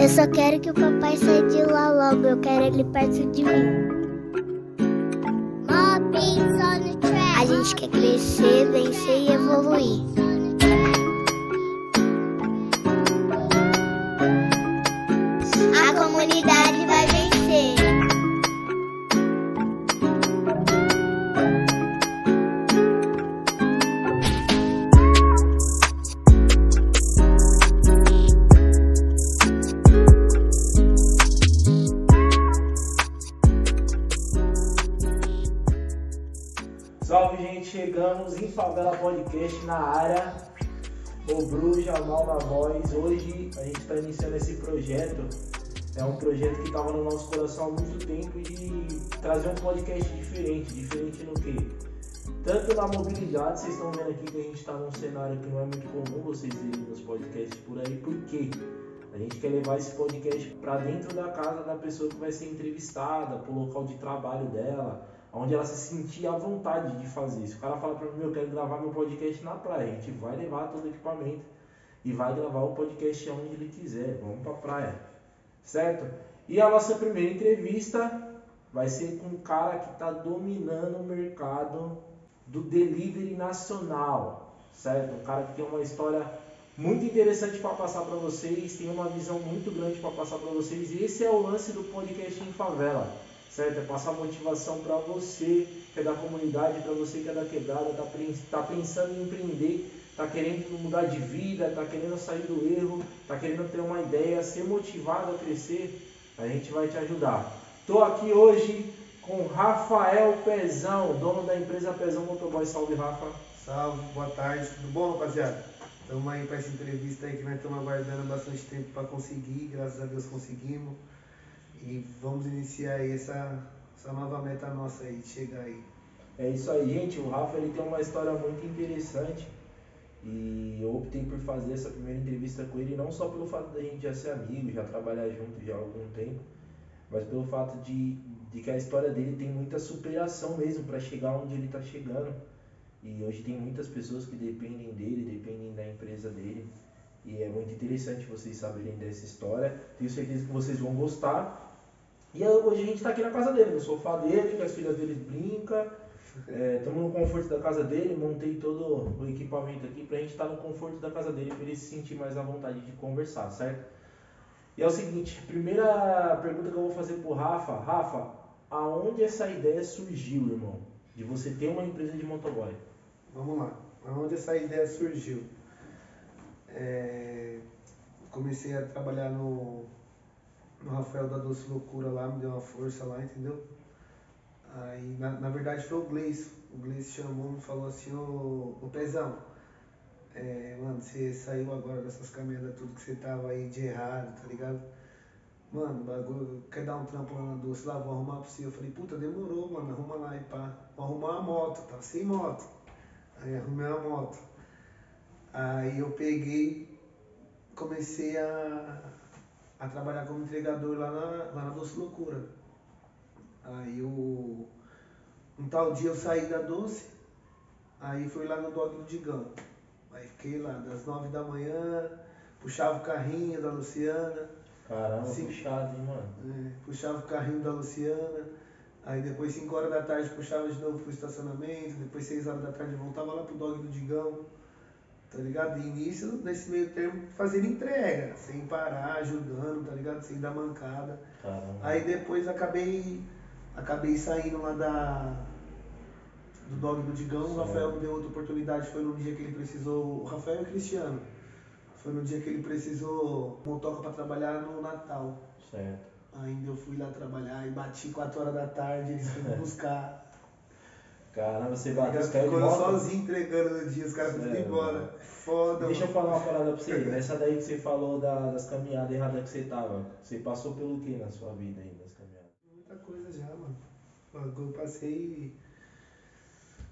Eu só quero que o papai saia de lá logo, eu quero ele perto de mim. A gente quer crescer, vencer e evoluir. Na área. O Bruja, Mal na voz. Hoje a gente está iniciando esse projeto. É um projeto que estava no nosso coração há muito tempo de trazer um podcast diferente. Diferente no quê? Tanto na mobilidade, vocês estão vendo aqui que a gente está num cenário que não é muito comum vocês verem nos podcasts por aí. Por quê? A gente quer levar esse podcast para dentro da casa da pessoa que vai ser entrevistada, para o local de trabalho dela, onde ela se sentir à vontade de fazer. Se o cara fala para mim, eu quero gravar meu podcast na praia, a gente vai levar todo o equipamento e vai gravar o podcast onde ele quiser. Vamos para praia, certo? E a nossa primeira entrevista vai ser com um cara que está dominando o mercado do delivery nacional, certo? Um cara que tem uma história muito interessante para passar para vocês, tem uma visão muito grande para passar para vocês. E esse é o lance do podcast em favela, certo? É passar motivação para você que é da comunidade, para você que é da quebrada, tá, tá pensando em empreender, tá querendo mudar de vida, tá querendo sair do erro, tá querendo ter uma ideia, ser motivado a crescer, a gente vai te ajudar. Tô aqui hoje com Rafael Pezão, dono da empresa Pezão Motoboy. Salve, Rafa. Salve, boa tarde, tudo bom, rapaziada? Estamos aí para essa entrevista aí que nós estamos aguardando bastante tempo para conseguir, graças a Deus conseguimos. E vamos iniciar aí essa, essa nova meta nossa aí, de chegar aí. É isso aí, gente. O Rafa ele tem uma história muito interessante e eu optei por fazer essa primeira entrevista com ele não só pelo fato da gente já ser amigo, já trabalhar junto já há algum tempo, mas pelo fato de, de que a história dele tem muita superação mesmo para chegar onde ele está chegando. E hoje tem muitas pessoas que dependem dele, dependem da empresa dele. E é muito interessante vocês saberem dessa história. Tenho certeza que vocês vão gostar. E hoje a gente está aqui na casa dele, no sofá dele, que as filhas dele brincam. Estamos é, no conforto da casa dele, montei todo o equipamento aqui para a gente estar tá no conforto da casa dele, para ele se sentir mais à vontade de conversar, certo? E é o seguinte, primeira pergunta que eu vou fazer pro Rafa. Rafa, aonde essa ideia surgiu, irmão? De você ter uma empresa de motoboy? Vamos lá. Aonde essa ideia surgiu? É, comecei a trabalhar no, no Rafael da Doce Loucura lá, me deu uma força lá, entendeu? Aí, na, na verdade, foi o Gleice. O Gleice chamou e falou assim: Ô, ô Pezão, é, mano, você saiu agora dessas caminhadas, tudo que você tava aí de errado, tá ligado? Mano, bagulho, quer dar um trampo lá na Doce lá, vou arrumar pra você. Eu falei: Puta, demorou, mano, arruma lá e pá. Vou arrumar uma moto, tava sem moto. Aí arrumei uma moto. Aí eu peguei, comecei a, a trabalhar como entregador lá na, lá na Doce Loucura. Aí eu, um tal dia eu saí da Doce, aí fui lá no Dog do Digão. Aí fiquei lá das nove da manhã, puxava o carrinho da Luciana. Caramba, assim, puxado, hein, mano? É, puxava o carrinho da Luciana. Aí depois 5 horas da tarde puxava de novo pro estacionamento, depois 6 horas da tarde voltava lá pro dog do Digão, tá ligado? E início, nesse meio termo, fazendo entrega, sem parar, ajudando, tá ligado? Sem dar mancada. Caramba. Aí depois acabei, acabei saindo lá da, do dog do Digão, o Rafael me deu outra oportunidade, foi no dia que ele precisou, o Rafael e o Cristiano, foi no dia que ele precisou motoca para trabalhar no Natal. Certo. Ainda eu fui lá trabalhar e bati 4 horas da tarde, eles foram buscar. Caramba, você bateu os caras de moto? sozinho entregando no dia, os caras foram é, embora. Foda, Deixa mano. eu falar uma parada pra você. Nessa daí que você falou da, das caminhadas erradas que você tava, você passou pelo que na sua vida aí, das caminhadas? Muita coisa já, mano. Eu passei.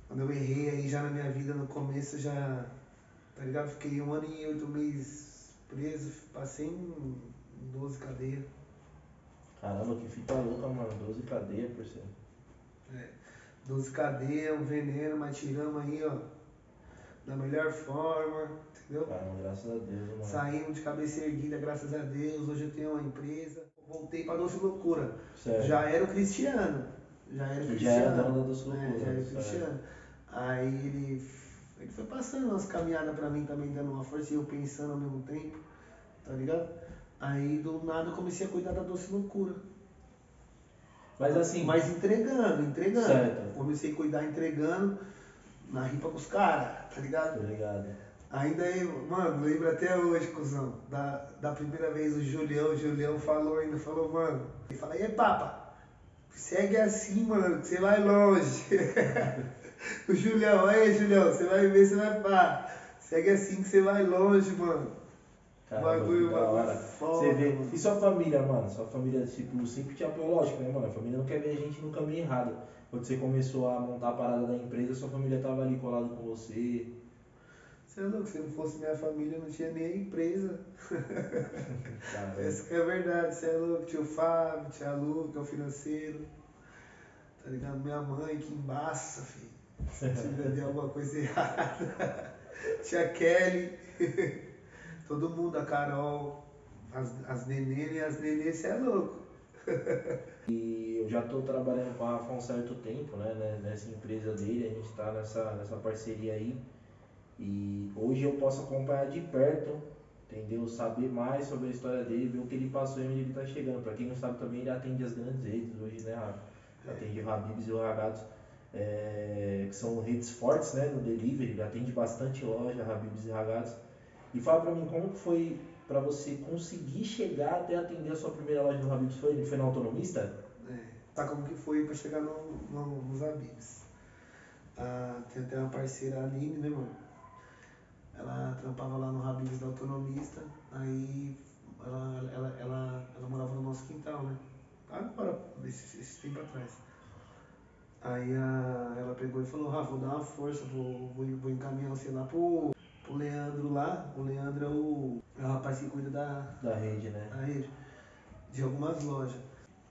Quando eu errei aí já na minha vida no começo, já. Tá ligado? Fiquei um ano e oito meses preso, passei em 12 cadeias. Caramba, que fita louca, mano. 12 cadeias por cento. É. 12 cadeias, um veneno, mas tiramos aí, ó. Da melhor forma, entendeu? Caramba, graças a Deus, mano. Saímos de cabeça erguida, graças a Deus. Hoje eu tenho uma empresa. Voltei pra Doce Loucura. Certo. Já era o Cristiano. Já era o Que Cristiano. já era dono da Doce? Loucura, Já era o. Cristiano. Aí ele, ele foi passando umas caminhadas pra mim também, dando uma força e eu pensando ao mesmo tempo, tá ligado? Aí do nada eu comecei a cuidar da Doce Loucura. Mas assim, Mas entregando, entregando. Certo. Comecei a cuidar entregando na ripa com os caras, tá ligado? Ligado. Ainda aí, mano, lembro até hoje, cuzão, da, da primeira vez o Julião, o Julião falou ainda, falou, mano, ele fala, e aí, papa, segue assim, mano, que você vai longe. o Julião, aí, Julião, você vai ver, você vai pá. Segue assim que você vai longe, mano. Caramba, Bagulho, bagulho foda, vê. E sua família, mano? Sua família, tipo, sempre te apoiou, lógico, né, mano? A família não quer ver a gente no caminho errado. Quando você começou a montar a parada da empresa, sua família tava ali colado com você. Você é louco, se não fosse minha família, não tinha nem a empresa. Essa que é a verdade, você é louco, tio Fábio, tia Lu, que é o financeiro. Tá ligado? Minha mãe que embaça, filho. Se tiver alguma coisa errada. Tia Kelly. Todo mundo, a Carol, as, as nenê e as nenê, você é louco. E eu já tô trabalhando com a Rafa há um certo tempo, né, né, nessa empresa dele, a gente tá nessa, nessa parceria aí. E hoje eu posso acompanhar de perto, entendeu? Saber mais sobre a história dele, ver o que ele passou e onde ele tá chegando. Pra quem não sabe também, ele atende as grandes redes hoje, né, Rafa? Atende o Habibs e o Ragatos, é, que são redes fortes, né, no delivery, ele atende bastante loja, Habibs e Ragatos. E fala pra mim, como foi pra você conseguir chegar até atender a sua primeira loja do Habibs? Foi, foi na Autonomista? É, tá como que foi pra chegar no, no, nos Abibs. Ah, tem até uma parceira, a Aline, né, mano? Ela trampava lá no Habibs da Autonomista, aí ela, ela, ela, ela morava no nosso quintal, né? Agora, esse, esse tempo atrás. Aí a, ela pegou e falou, Rafa, vou dar uma força, vou, vou, vou encaminhar você lá pro, pro Leandro lá. O Leandro é o, é o rapaz que cuida da, Da rede, né? na rede de algumas lojas.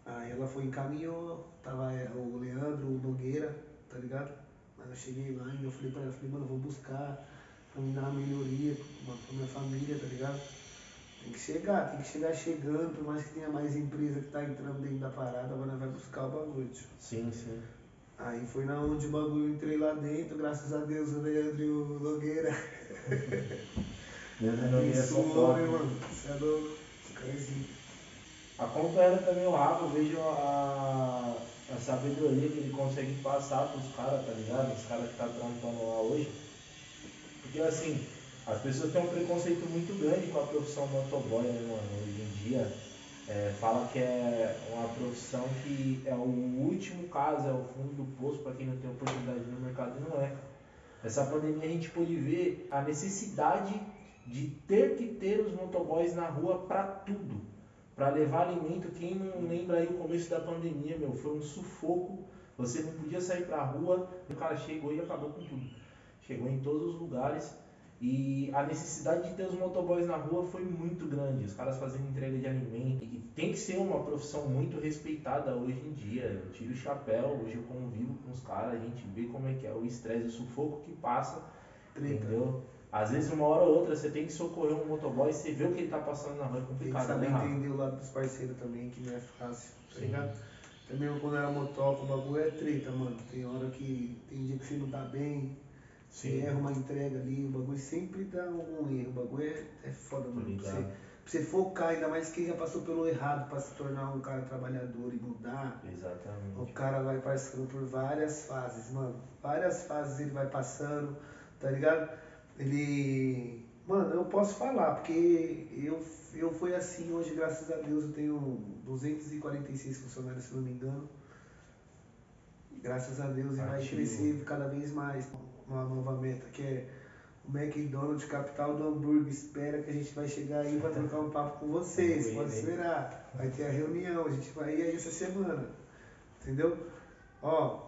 Aí ela foi encaminhou, tava é, o Leandro, o Nogueira, tá ligado? Aí eu cheguei lá e eu falei pra ela, falei, mano, eu vou buscar pra me dar uma melhoria pra, pra minha família, tá ligado? Tem que chegar, tem que chegar chegando, por mais que tenha mais empresa que tá entrando dentro da parada, agora vai buscar o bagulho. Sim, sim. Aí foi na onde o bagulho eu entrei lá dentro, graças a Deus, o Leandro o Nogueira. Deus não ia só Abençoou, top. né, mano? Você é louco? É zica. Acompanhando também o Rafa, eu vejo a, a sabedoria que ele consegue passar pros caras, tá ligado? Os caras que tá trampando lá hoje. Porque assim, as pessoas têm um preconceito muito grande com a profissão motoboy, né, mano? Hoje em dia. É, fala que é uma profissão que é o último caso, é o fundo do poço para quem não tem oportunidade no mercado e não é. Essa pandemia a gente pôde ver a necessidade de ter que ter os motoboys na rua para tudo. Para levar alimento, quem não lembra aí o começo da pandemia, meu, foi um sufoco. Você não podia sair pra rua, o cara chegou e acabou com tudo. Chegou em todos os lugares e a necessidade de ter os motoboys na rua foi muito grande. Os caras fazendo entrega de alimento. E tem que ser uma profissão muito respeitada hoje em dia. Eu tiro o chapéu, hoje eu convivo com os caras, a gente vê como é que é o estresse, o sufoco que passa, Treta. entendeu? Às vezes uma hora ou outra você tem que socorrer um motoboy e você vê o que ele tá passando na rua, é Tem que complicado, saber né, entender o lado dos parceiros também, que não é fácil, tá ligado? Também quando era motoca, o bagulho é treta, mano. Tem hora que. Tem dia que você não tá bem, você Sim. erra uma entrega ali, o bagulho sempre dá algum erro. O bagulho é, é foda, mano. Pra você, pra você focar, ainda mais quem já passou pelo errado pra se tornar um cara trabalhador e mudar. O Exatamente. cara vai passando por várias fases, mano. Várias fases ele vai passando, tá ligado? Ele. Mano, eu posso falar, porque eu, eu fui assim hoje, graças a Deus, eu tenho 246 funcionários, se não me engano. Graças a Deus, e vai crescer cada vez mais. Uma nova meta, que é o McDonald's, capital do hambúrguer. Espera que a gente vai chegar aí pra trocar um papo com vocês. Pode esperar. Vai ter a reunião, a gente vai ir aí essa semana. Entendeu? Ó,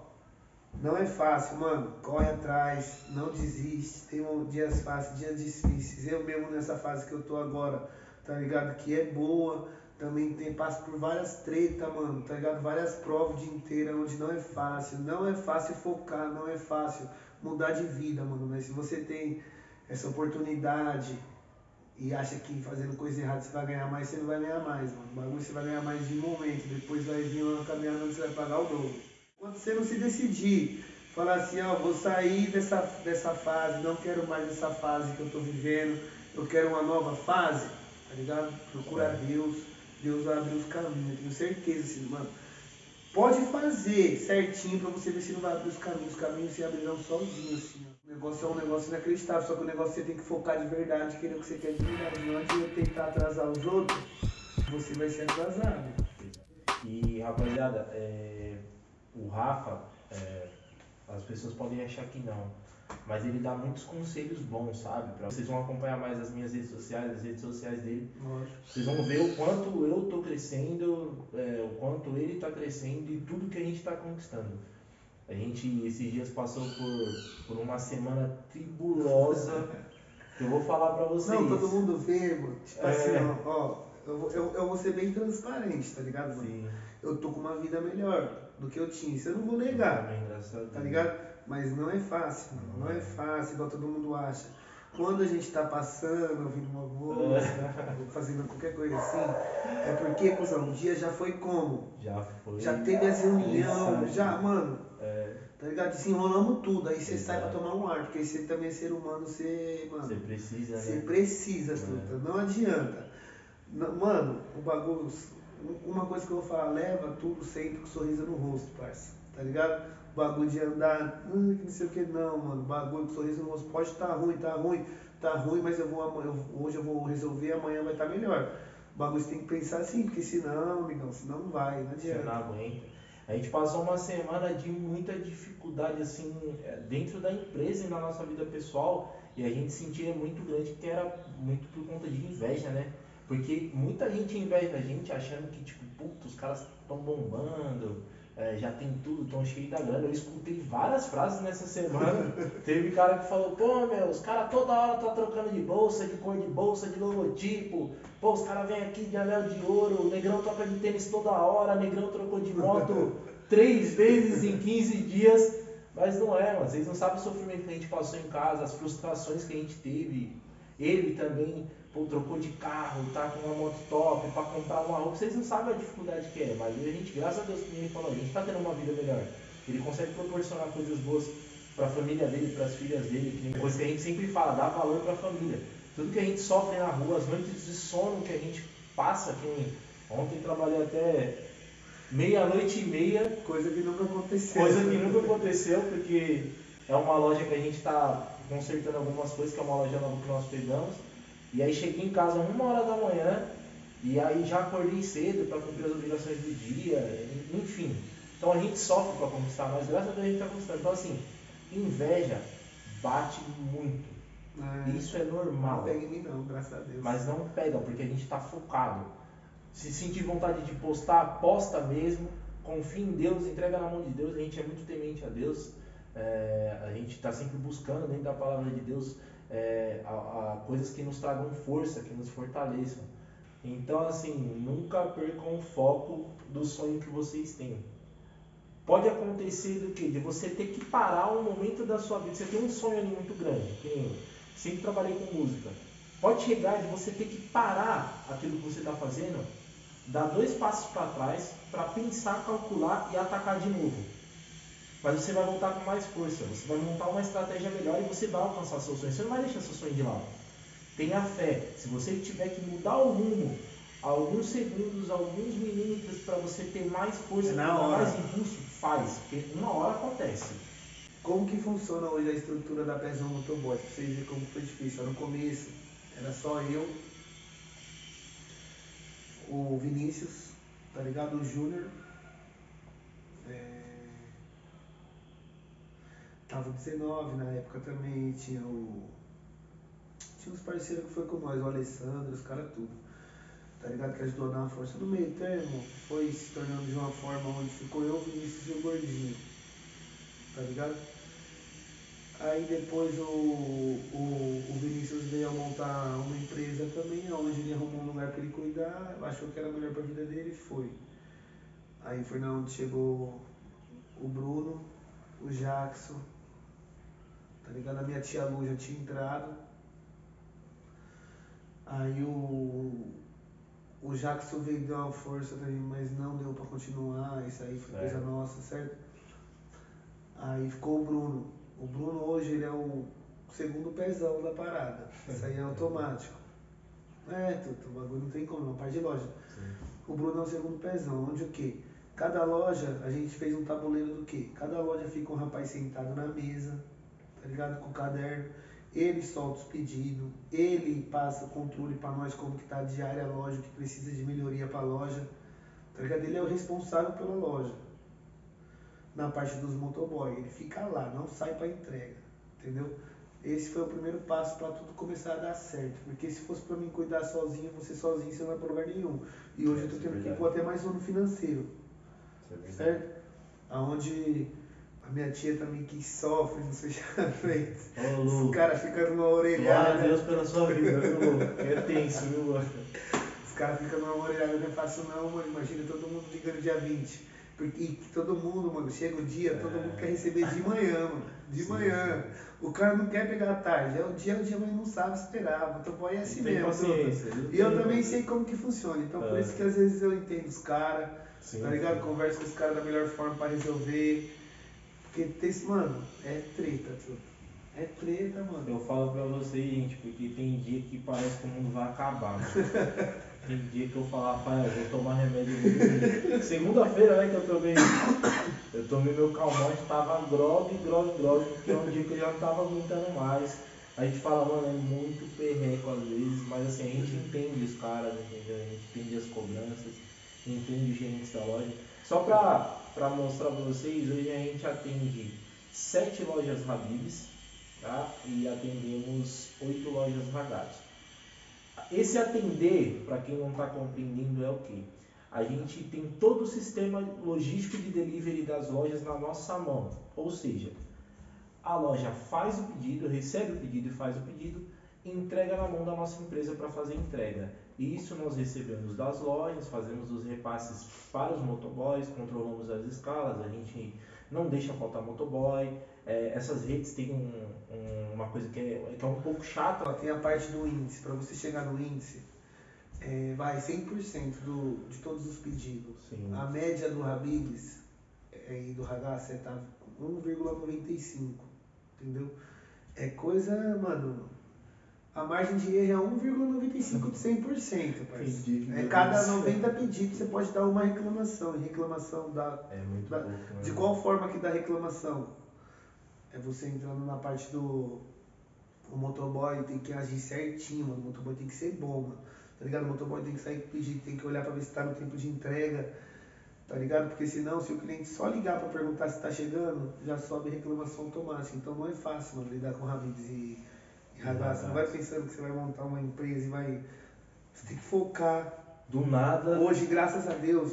não é fácil, mano. Corre atrás, não desiste. Tem dias fáceis, dias difíceis. Eu mesmo nessa fase que eu tô agora, tá ligado? Que é boa. Também tem, passo por várias tretas, mano, tá ligado? Várias provas o dia inteiro, onde não é fácil. Não é fácil focar, não é fácil mudar de vida, mano. Mas se você tem essa oportunidade e acha que fazendo coisa errada você vai ganhar mais, você não vai ganhar mais, mano. O bagulho você vai ganhar mais de momento, depois vai vir uma caminhada onde você vai pagar o dobro. Quando você não se decidir, falar assim, ó, vou sair dessa, dessa fase, não quero mais essa fase que eu tô vivendo, eu quero uma nova fase, tá ligado? Procura Deus, Deus vai abrir os caminhos, eu tenho certeza, assim, mano. Pode fazer certinho pra você ver se não vai abrir os caminhos, os caminhos se abrirão sozinhos, assim. O negócio é um negócio inacreditável, só que o negócio você tem que focar de verdade, querer o que você quer de verdade. Não adianta tentar atrasar os outros, você vai ser atrasado. E rapaziada, é, o Rafa, é, as pessoas podem achar que não, mas ele dá muitos conselhos bons, sabe? Pra, vocês vão acompanhar mais as minhas redes sociais, as redes sociais dele. Lógico. Vocês vão ver o quanto eu tô crescendo, é, o quanto ele tá crescendo e tudo que a gente tá conquistando. A gente esses dias passou por, por uma semana tribulosa. que eu vou falar pra vocês. Não, todo mundo vê, mano. Tipo É. assim, ó, ó, eu, vou- eu, eu vou ser bem transparente, tá ligado, mano? Sim. Eu tô com uma vida melhor do que eu tinha, isso eu não vou negar, Também, Deus. tá ligado? Mas não é fácil, mano. Não é fácil, igual todo mundo acha. Quando a gente tá passando, ouvindo uma música, ou fazendo qualquer coisa assim, é porque, cuzão, o dia já foi como? Já foi. Já teve as reunião, já, mano, É, tá ligado? Desenrolamos tudo, aí você sai pra tomar um ar, porque você também é ser humano, você, mano, você precisa, você né? precisa, É. truta, não adianta. Não- Mano, o bagulho, uma coisa que eu vou falar, leva tudo sempre com sorriso no rosto, parça, tá ligado? Bagulho de andar, "Ah, não sei o que, não, mano, bagulho com sorriso no rosto, pode estar ruim, tá ruim, tá ruim, mas eu vou, ama- eu- hoje eu vou resolver, amanhã vai estar melhor. O bagulho você tem que pensar assim, porque senão, amigão, senão não vai, não Você não adianta. aguenta. A gente passou uma semana de muita dificuldade assim é, dentro da empresa e na nossa vida pessoal e a gente sentia muito grande que era muito por conta de inveja, né? Porque muita gente inveja a gente achando que tipo, puta, os caras estão bombando, é, já tem tudo, estão cheios da grana. Eu escutei várias frases nessa semana. Teve cara que falou, pô meu, os caras toda hora tá trocando de bolsa, de cor de bolsa, de logotipo. Pô, os caras vêm aqui de anel de ouro, o negrão toca de tênis toda hora, o negrão trocou de moto três vezes em 15 dias. Mas não é, mano. Vocês não sabem o sofrimento que a gente passou em casa, as frustrações que a gente teve. Ele também, pô, trocou de carro, tá com uma moto top pra comprar uma roupa. Vocês não sabem a dificuldade que é, mas a gente, graças a Deus, como ele falou, a gente tá tendo uma vida melhor. Ele consegue proporcionar coisas boas pra família dele, pras filhas dele, que coisa que a gente sempre fala, dá valor pra família. Tudo que a gente sofre na rua, as noites de sono que a gente passa, que ontem trabalhei até meia-noite e meia, Coisa que nunca aconteceu. Coisa que nunca aconteceu, porque é uma loja que a gente está consertando algumas coisas, que é uma loja nova que nós pegamos. E aí cheguei em casa uma hora da manhã, e aí já acordei cedo para cumprir as obrigações do dia, enfim. Então a gente sofre para conquistar, mas graças a Deus a gente está conquistando. Então assim, inveja bate muito. É, Isso é não normal. pega em mim não, graças a Deus. Mas não pega, porque a gente está focado. Se sentir vontade de postar, posta mesmo. Confia em Deus, entrega na mão de Deus. A gente é muito temente a Deus. É, a gente está sempre buscando dentro da palavra de Deus é, a, a coisas que nos tragam força, que nos fortaleçam. Então, assim, nunca percam o foco do sonho que vocês têm. Pode acontecer do que? De você ter que parar um momento da sua vida. Você tem um sonho ali muito grande, que nem eu. Sempre trabalhei com música. Pode chegar de você ter que parar aquilo que você está fazendo, dar dois passos para trás, para pensar, calcular e atacar de novo. Mas você vai voltar com mais força, você vai montar uma estratégia melhor e você vai alcançar seu sonho. Você não vai deixar seu sonho de lado. Tenha fé. Se você tiver que mudar o rumo, alguns segundos, alguns milímetros para você ter mais força, É na ter hora. mais impulso, faz. Porque uma hora acontece. Como que funciona hoje a estrutura da Pezão Motoboy? Pra vocês verem como foi difícil. No começo era só eu, o Vinícius, tá ligado? O Júnior. É... Tava o 19 na época também, tinha o. Tinha uns parceiros que foi com nós, o Alessandro, os caras tudo. Tá ligado? Que ajudou a dar uma força no meio termo. Foi se tornando de uma forma onde ficou eu, Vinícius e o Gordinho. Tá ligado? Aí depois o, o, o Vinícius veio a montar uma empresa também, onde ele arrumou um lugar para ele cuidar, achou que era melhor para a vida dele e foi. Aí foi na onde chegou o Bruno, o Jackson, tá ligado? A minha tia Lu já tinha entrado, Aí o, o Jackson veio deu uma força também, mas não deu pra continuar, isso aí foi coisa Certo. nossa, certo? Aí ficou o Bruno. O Bruno hoje ele é o segundo pezão da parada. Isso aí é automático. É, Tuto, o bagulho não tem como, não, parte de loja. Sim. O Bruno é o segundo pezão, onde o quê? Cada loja, a gente fez um tabuleiro do quê? Cada loja fica um rapaz sentado na mesa, tá ligado? Com o caderno. Ele solta os pedidos, ele passa o controle para nós como que tá a diária a loja, o que precisa de melhoria para a loja. Tá ligado? Ele é o responsável pela loja. Na parte dos motoboy, ele fica lá, não sai para entrega, entendeu? Esse foi o primeiro passo para tudo começar a dar certo. Porque se fosse para mim cuidar sozinho, você sozinho, você não vai pra lugar nenhum. E hoje eu tô é tendo que verdade. pôr até mais um no financeiro é certo? Aonde a minha tia também que sofre nos fechamentos. Ô, Os Lu, caras ficam numa glória a orelhada. Deus pela sua vida, viu, Lu? É tenso, viu, Lu? Os caras ficam numa orelhada, não é fácil não, mano. Imagina todo mundo ligando dia 20. Porque e todo mundo, mano, chega o dia, todo É. mundo quer receber de manhã, mano. De Sim, manhã. O cara não quer pegar a tarde. É o dia, é o dia, mas não sabe esperar. O motoboy é assim tem mesmo. E eu também sei como que funciona. Então por É. isso que às vezes eu entendo os caras. Tá ligado? sim. Converso com os caras da melhor forma pra resolver. Porque tem, mano, é treta, tudo. É treta, mano. Eu falo pra vocês, gente, porque tem dia que parece que o mundo vai acabar. Tem dia que eu falo, rapaz, eu vou tomar remédio. Segunda-feira, né, que eu tomei. Eu tomei meu calmante, tava grog, grog, grog, porque é um dia que eu já não tava aguentando mais. A gente fala, mano, é muito perreco às vezes, mas assim, a gente entende os caras, entendeu? A gente entende as cobranças, entende os gerentes da loja. Só pra, pra mostrar pra vocês, hoje a gente atende sete lojas Habibs, tá? E atendemos oito lojas Ragazzi. Esse atender, para quem não está compreendendo, é o que? A gente tem todo o sistema logístico de delivery das lojas na nossa mão. Ou seja, a loja faz o pedido, recebe o pedido e faz o pedido, entrega na mão da nossa empresa para fazer a Isso nós recebemos das lojas, fazemos os repasses para os motoboys, controlamos as escalas, a gente não deixa faltar motoboy. É, essas redes têm um- um- uma coisa que é, que é um pouco chata, Ó, Tem a parte do índice. Pra você chegar no índice, é, vai 100% do, de todos os pedidos. Sim. A média do Habibs é, e do Ragazzi tá com 1,95. Entendeu? É coisa, mano. A margem de erro é 1,95 de 100%, parceiro. Entendi, É cada Deus. 90 pedidos você pode dar uma reclamação. E reclamação dá. É da- pouco. né? de qual forma que dá reclamação? É você entrando na parte do. O motoboy tem que agir certinho, mano. O motoboy tem que ser bom, mano. Tá ligado? O motoboy tem que sair pedido, tem que olhar pra ver se tá no tempo de entrega. Tá ligado? Porque senão, se o cliente só ligar pra perguntar se tá chegando, já sobe reclamação automática. Então não é fácil, mano, lidar com Habibs e, e Ragazzi. Não vai pensando que você vai montar uma empresa e vai. Você tem que focar. Do nada. Hoje, graças a Deus,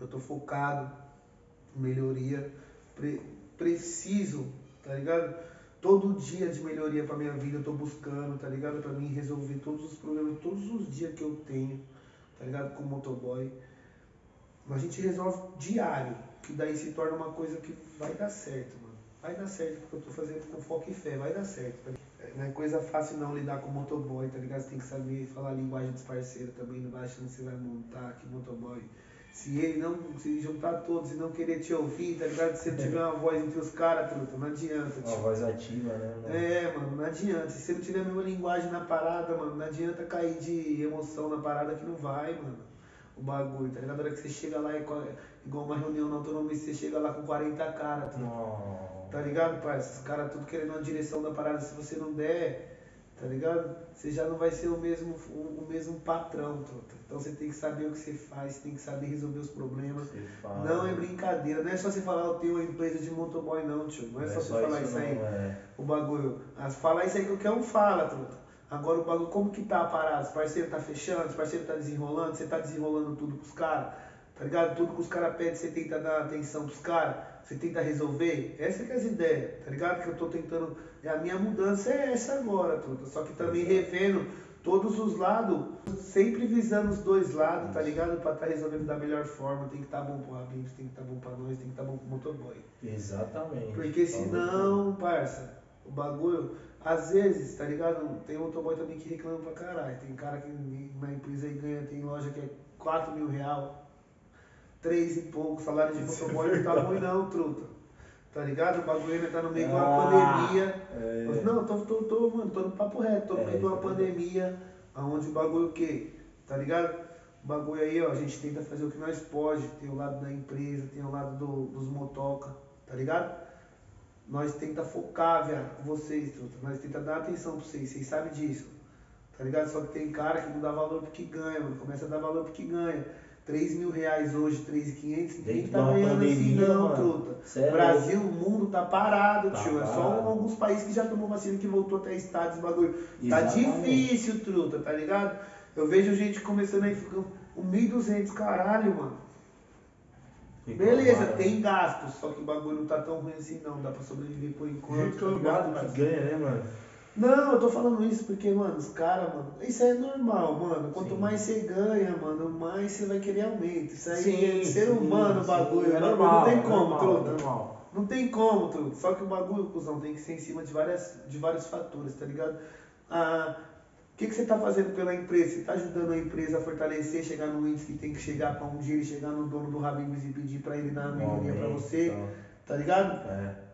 eu tô focado em melhoria. Pre- preciso, tá ligado? Todo dia de melhoria pra minha vida eu tô buscando, tá ligado? Pra mim resolver todos os problemas, todos os dias que eu tenho, tá ligado? Com o motoboy. A gente resolve diário, que daí se torna uma coisa que vai dar certo, mano. Vai dar certo, porque eu tô fazendo com foco e fé, vai dar certo. Tá? Não é coisa fácil não lidar com motoboy, tá ligado? Você tem que saber falar a linguagem dos parceiros também, não vai achando que você vai montar aqui motoboy. Se ele não se juntar todos e não querer te ouvir, tá ligado? Se ele tiver uma voz entre os caras, truta, não adianta, Uma tio. voz ativa, né? mano? É, mano, não adianta. Se você não tiver a mesma linguagem na parada, mano, não adianta cair de emoção na parada que não vai, mano. O bagulho, tá ligado? A hora que você chega lá, é igual uma reunião na autonomia, você chega lá com 40 caras, Não. Tá ligado, parça? Os caras tudo querendo uma direção da parada, se você não der, tá ligado? Você já não vai ser o mesmo, o, o mesmo patrão, truta. Então você tem que saber o que você faz, você tem que saber resolver os problemas. Não é brincadeira, não é só você falar eu tenho uma empresa de motoboy não, tio. Não é, só você falar isso, aí. é. O bagulho. As, falar isso aí que qualquer um fala, truta. Agora o bagulho, como que tá a parada? Os parceiros tá fechando, os parceiros tá desenrolando, você tá desenrolando tudo pros caras, tá ligado? Tudo que os caras pedem, você tenta dar atenção pros caras, você tenta resolver. Essa que é as ideias, tá ligado? Que eu tô tentando. A minha mudança é essa agora, truta. Só que também revendo todos os lados, sempre visando os dois lados, tá ligado? Pra estar resolvendo da melhor forma. Tem que estar bom pro Habibs, tem que estar bom pra nós, tem que estar bom pro motoboy. Exatamente. Porque senão, parça, o bagulho Às vezes, tá ligado? Tem motoboy também que reclama pra caralho. Tem cara que na empresa aí ganha, tem loja que é 4 mil real, 3 e pouco, salário de motoboy não tá ruim não, truta. Tá ligado? O bagulho ainda tá no meio de uma Ah, pandemia. é. Não, tô, tô, tô, mano, tô no papo reto, tô no É, meio de uma é pandemia, aonde o bagulho o quê? Tá ligado? O bagulho aí, ó, a gente tenta fazer o que nós pode, tem o lado da empresa, tem o lado do- dos motoca, tá ligado? Nós tenta focar, viado, vocês, truta. Nós tenta dar atenção pra vocês, vocês sabem disso. Tá ligado? Só que tem cara que não dá valor porque ganha, mano. Começa a dar valor porque ganha. 3 mil reais hoje, 3.500, ninguém Dentro tá ganhando assim não, truta. É Brasil, o mundo tá parado, Tá tio. É só parado. alguns países que já tomou vacina que voltou até estados, bagulho. Tá Exatamente. difícil, truta, tá ligado? Eu vejo gente começando aí, ficando com 1.200, caralho, mano. Beleza, tem gastos, só que o bagulho não tá tão ruim assim não, dá pra sobreviver por enquanto. tá Reclamado ligado, que ganha, né, mano? Não, eu tô falando isso porque, mano, os caras, mano, isso aí é normal, mano. Quanto Sim. mais você ganha, mano, mais você vai querer aumento. Isso aí Sim, é ser humano o bagulho. É normal, não tem é como, normal, truta. é normal. Não tem como, truta. Só que o bagulho, cuzão, tem que ser em cima de, várias, de vários fatores, tá ligado? Ah, o que, que você tá fazendo pela empresa? Você tá ajudando a empresa a fortalecer, chegar no índice que tem que chegar pra um dia ele chegar no dono do Habibs e pedir pra ele dar uma melhoria pra Aumento, você, então. tá ligado? É.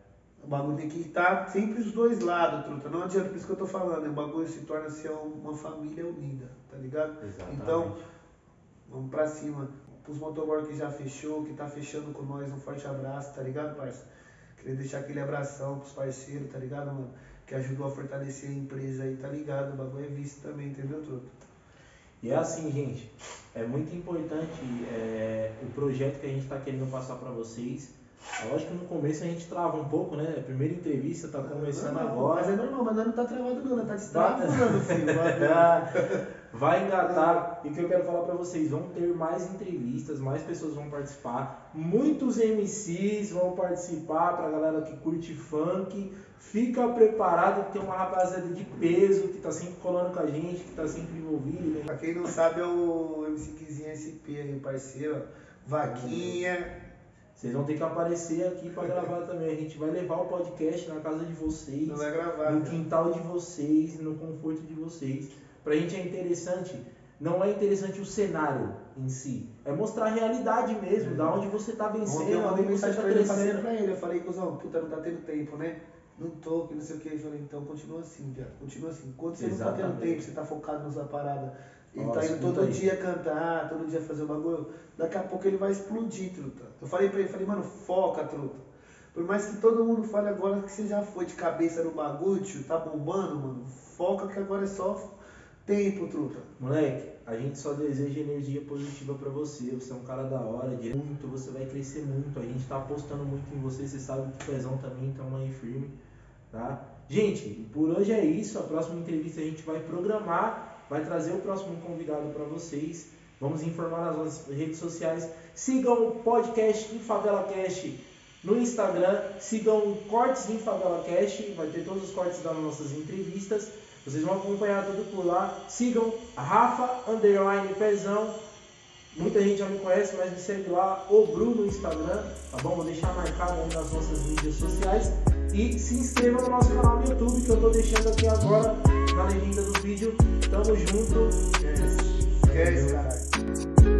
O bagulho tem que estar sempre os dois lados, truta. Não adianta, por isso que eu tô falando. O bagulho se torna ser uma família unida, tá ligado? Exatamente. Então, vamos pra cima. Pros motoboy que já fechou, que tá fechando com nós, um forte abraço, tá ligado, parça? Queria deixar aquele abração pros parceiros, tá ligado, mano? Que ajudou a fortalecer a empresa aí, tá ligado? O bagulho é visto também, entendeu, truta? E é assim, gente, é muito importante é, o projeto que a gente está querendo passar para vocês. É lógico que no começo a gente trava um pouco, né? A primeira entrevista tá começando Não, agora. Mas é normal, mas nós não tá travado não, nós tá destravando, filho. o bagulho. Vai engatar. E o que eu quero falar pra vocês, vão ter mais entrevistas, mais pessoas vão participar, muitos MCs vão participar pra galera que curte funk. Fica preparado que tem uma rapaziada de peso que tá sempre colando com a gente, que tá sempre envolvido. Né? Pra quem não sabe, é o MC Kizinho SP aí, parceiro. ó. Vaquinha. Vocês vão ter que aparecer aqui pra gravar também. A gente vai levar o podcast na casa de vocês, Não vai gravar, no cara. quintal de vocês, no conforto de vocês. Pra gente é interessante, não é interessante o cenário em si, é mostrar a realidade mesmo, da onde você tá vencendo, eu mandei mensagem tá pra ele, eu falei pra ele, eu falei, cuzão, puta, não tá tendo tempo, né? Não tô, que não sei o que. Eu falei, então continua assim, viado, continua assim. Quando você não tá Exatamente. tendo tempo, você tá focado nessa parada, ele Ó, tá indo todo aí. dia cantar, todo dia fazer o bagulho, daqui a pouco ele vai explodir, truta. Eu falei pra ele, falei, mano, foca, truta. Por mais que todo mundo fale agora que você já foi de cabeça no bagulho, tá bombando, mano, foca que agora é só tempo, truta. Moleque, a gente só deseja energia positiva pra você. Você é um cara da hora, de muito, você vai crescer muito. A gente tá apostando muito em você, você sabe que o pezão também tamo aí firme, tá? Gente, por hoje é isso. A próxima entrevista a gente vai programar, vai trazer o próximo convidado pra vocês. Vamos informar nas nossas redes sociais. Sigam o podcast em Favela Cast no Instagram. Sigam Cortes em Favela Cast. Vai ter todos os cortes das nossas entrevistas. Vocês vão acompanhar tudo por lá. Sigam Rafa Underline Pezão. Muita gente já me conhece, mas me segue lá, o Bruno no Instagram, tá bom? Vou deixar marcado aí nas nossas mídias sociais. E se inscreva no nosso canal no YouTube, que eu tô deixando aqui agora na legenda do vídeo. Tamo junto. Esquece, caralho.